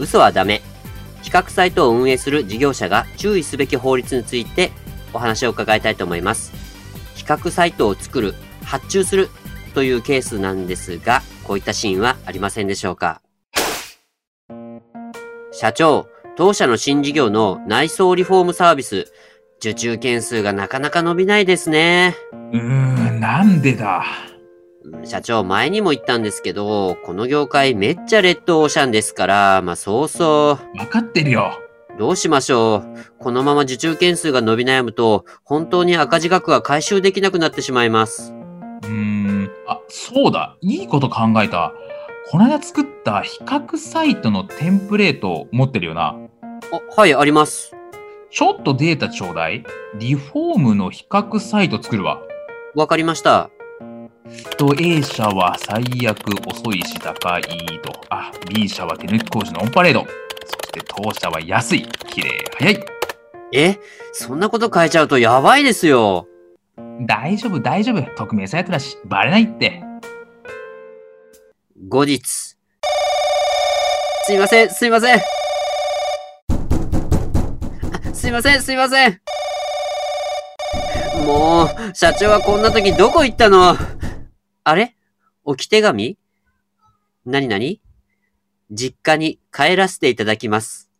嘘はダメ。比較サイトを運営する事業者が注意すべき法律についてお話を伺いたいと思います。比較サイトを作る発注するというケースなんですがこういったシーンはありませんでしょうか。社長当社の新事業の内装リフォームサービス受注件数がなかなか伸びないですね。うーんなんでだ？社長、前にも言ったんですけど、この業界めっちゃレッドオーシャンですから、まあそうそ分かってるよう。どうしましょう。このまま受注件数が伸び悩むと、本当に赤字額が回収できなくなってしまいます。うーんあそうだいいこと考えたこの間作った比較サイトのテンプレート持ってるよなあ、はい、あります。ちょっとデータちょうだいリフォームの比較サイト作るわ。わかりました。と A 社は最悪遅いし高いと。あ、B 社は手抜き工事のオンパレード。そして当社は安い、綺麗、早い。え？そんなこと変えちゃうとやばいですよ。大丈夫、大丈夫。匿名サイトだし、バレないって。後日。すいません、すいません。あすいません、すいません。もう、社長はこんな時どこ行ったの？あれ？置き手紙？なになに実家に帰らせていただきます。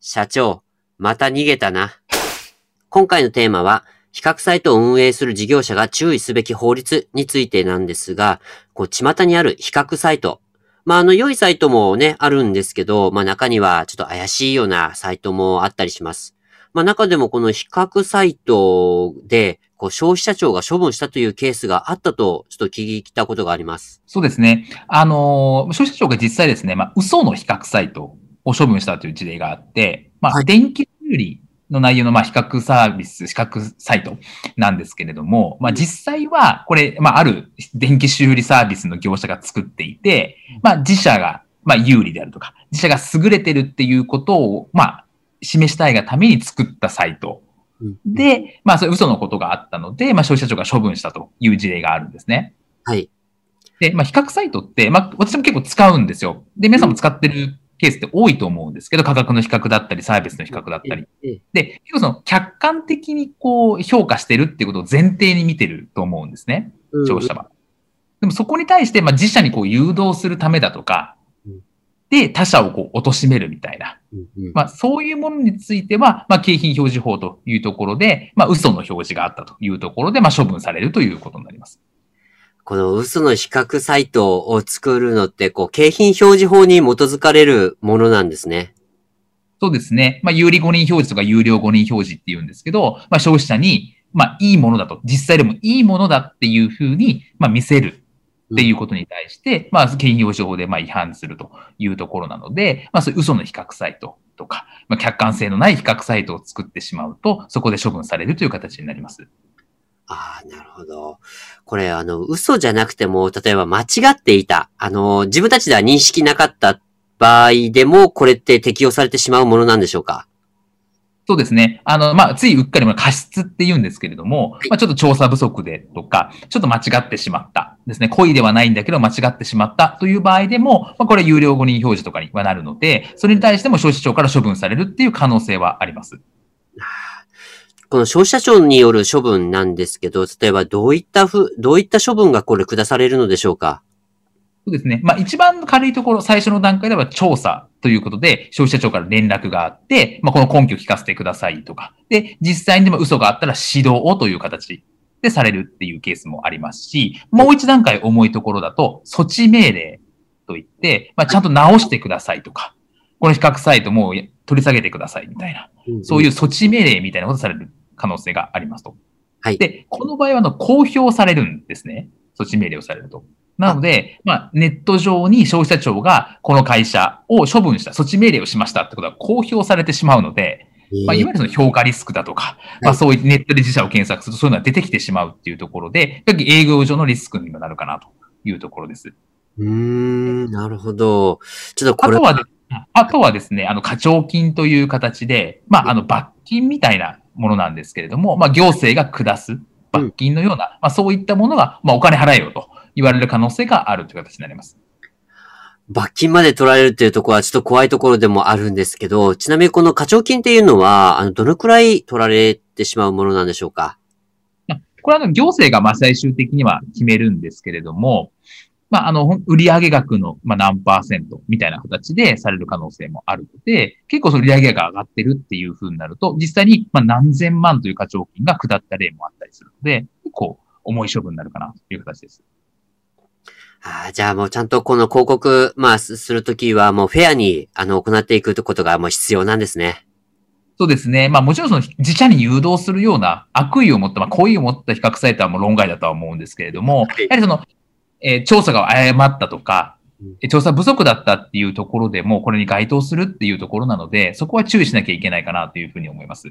社長、また逃げたな。今回のテーマは、比較サイトを運営する事業者が注意すべき法律についてなんですが、こう、巷にある比較サイト。まあ、あの、良いサイトもね、あるんですけど、まあ、中にはちょっと怪しいようなサイトもあったりします。まあ、中でもこの比較サイトで、こう、消費者庁が処分したというケースがあったと、ちょっと聞いたことがあります。そうですね。あのー消費者庁が実際ですね、まあ、嘘の比較サイトを処分したという事例があって、まあ、はい電気修理の内容の、まあ、比較サービス、比較サイトなんですけれども、まあ、実際は、これ、まあ、ある電気修理サービスの業者が作っていて、まあ、自社が、まあ、有利であるとか、自社が優れてるっていうことを、まあ、示したいがために作ったサイトで、まあ、それ嘘のことがあったので、まあ、消費者庁が処分したという事例があるんですね。はい。で、まあ、比較サイトって、まあ、私も結構使うんですよ。で、皆さんも使ってるケースって多いと思うんですけど、価格の比較だったり、サービスの比較だったり。ええで、結構その、客観的にこう、評価してるっていうことを前提に見てると思うんですね。消費者は。でもそこに対して、まあ、自社にこう、誘導するためだとかうん、で、他社をこう、貶めるみたいな。まあ、そういうものについては、まあ、景品表示法というところで、まあ、嘘の表示があったというところで、まあ、処分されるということになります。この嘘の比較サイトを作るのって、こう、景品表示法に基づかれるものなんですね。そうですね。まあ、有利誤認表示とか有料誤認表示って言うんですけど、まあ、消費者に、まあ、いいものだと、実際でもいいものだっていうふうに、まあ、見せるっていうことに対して、まあ、景品表示法で、まあ、違反するというところなので、まあ、そういう嘘の比較サイトとか、まあ、客観性のない比較サイトを作ってしまうと、そこで処分されるという形になります。ああ、なるほど。これ、あの、嘘じゃなくても、例えば間違っていた。あの、自分たちでは認識なかった場合でも、これって適用されてしまうものなんでしょうか？そうですね。あの、まあ、ついうっかりまあ過失って言うんですけれども、まあ、ちょっと調査不足でとか、ちょっと間違ってしまったですね。故意ではないんだけど間違ってしまったという場合でも、まあ、これは有料誤認表示とかにはなるので、それに対しても消費者庁から処分されるっていう可能性はあります。この消費者庁による処分なんですけど、例えばどういったふ、どういった処分がこれ下されるのでしょうか？そうですね。まあ、一番軽いところ、最初の段階では調査ということで、消費者庁から連絡があって、まあ、この根拠を聞かせてくださいとか。で、実際にでも嘘があったら指導をという形でされるっていうケースもありますし、もう一段階重いところだと、措置命令といって、まあ、ちゃんと直してくださいとか、この比較サイトもう取り下げてくださいみたいな、そういう措置命令みたいなことされる可能性がありますと。はいで、この場合はあの公表されるんですね。措置命令をされると。なので、まあ、ネット上に消費者庁がこの会社を処分した、措置命令をしましたってことは公表されてしまうので、まあ、いわゆるその評価リスクだとか、まあ、そういうネットで自社を検索するとそういうのが出てきてしまうっていうところで、営業上のリスクにもなるかなというところです。うーん、なるほど。ちょっとこれあとは、あとはですね、あの、課徴金という形で、まあ、あの、罰金みたいなものなんですけれども、まあ、行政が下す罰金のような、うん、まあ、そういったものが、まあ、お金払えよと言われる可能性があるという形になります。罰金まで取られるっていうところはちょっと怖いところでもあるんですけど、ちなみにこの課徴金っていうのは、あの、どのくらい取られてしまうものなんでしょうか？これは行政がまあ最終的には決めるんですけれども、まあ、あの、売上額の、まあ、何パーセントみたいな形でされる可能性もあるので、結構その売上額が上がってるっていう風になると、実際に、まあ、何千万という課徴金が下った例もあったりするので、結構重い処分になるかなという形です。ああ、じゃあもうちゃんとこの広告、まあ、するときはもうフェアに、あの、行っていくことがもう必要なんですね。そうですね。まあもちろんその自社に誘導するような悪意を持った、まあ好意を持った比較サイトはもう論外だとは思うんですけれども、やはりその、えー、調査が誤ったとか、調査不足だったっていうところでも、これに該当するっていうところなので、そこは注意しなきゃいけないかなというふうに思います。